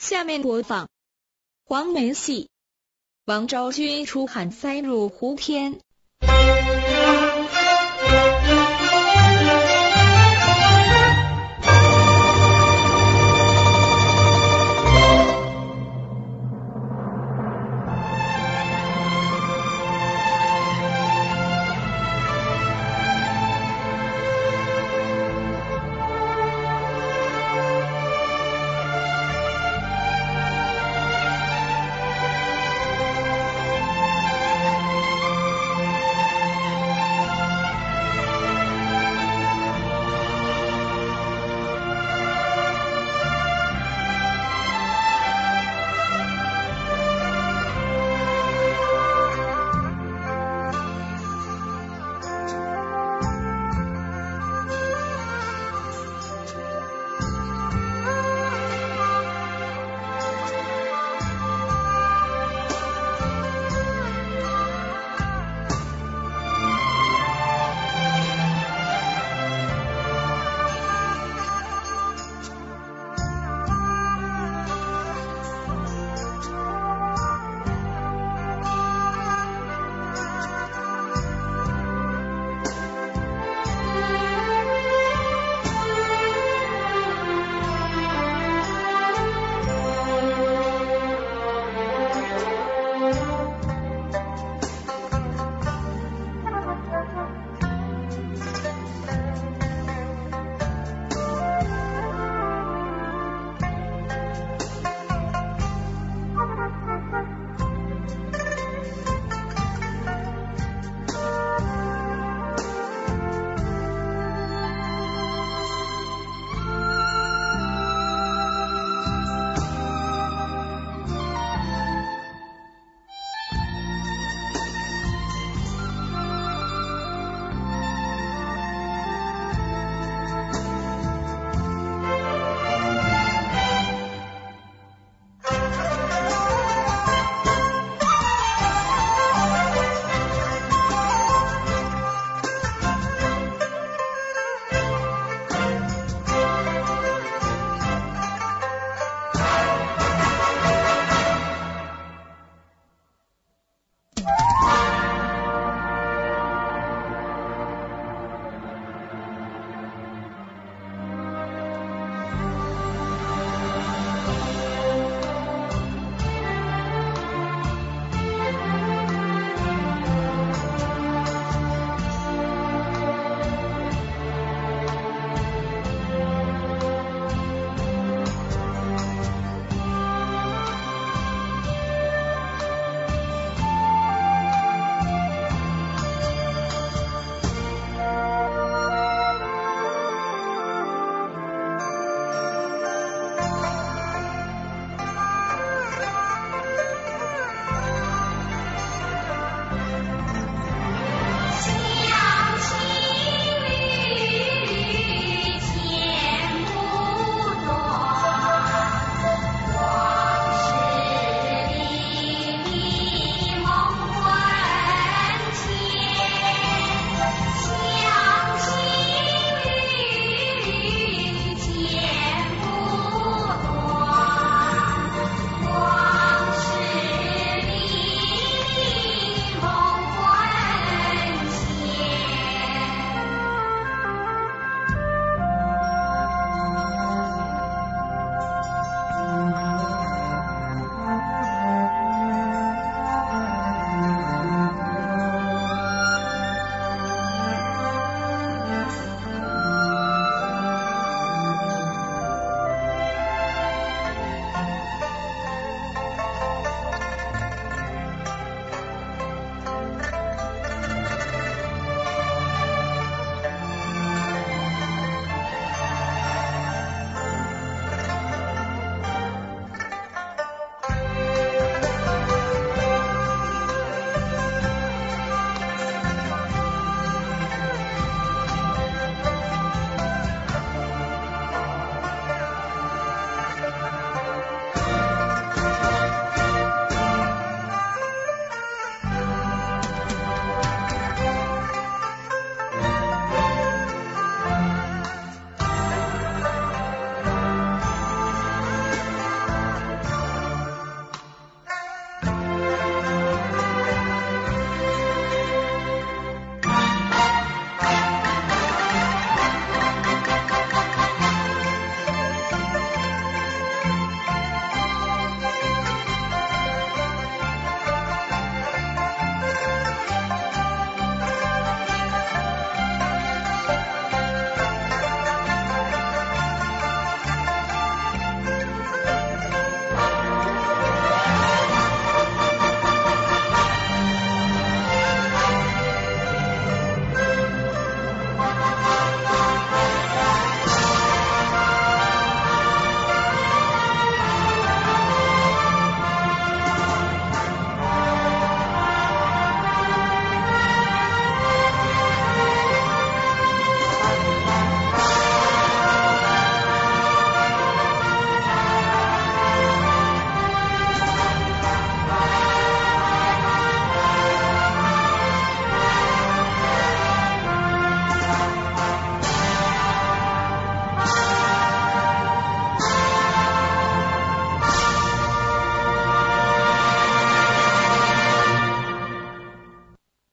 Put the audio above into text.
下面播放黄梅戏《王昭君出汉塞入胡天》。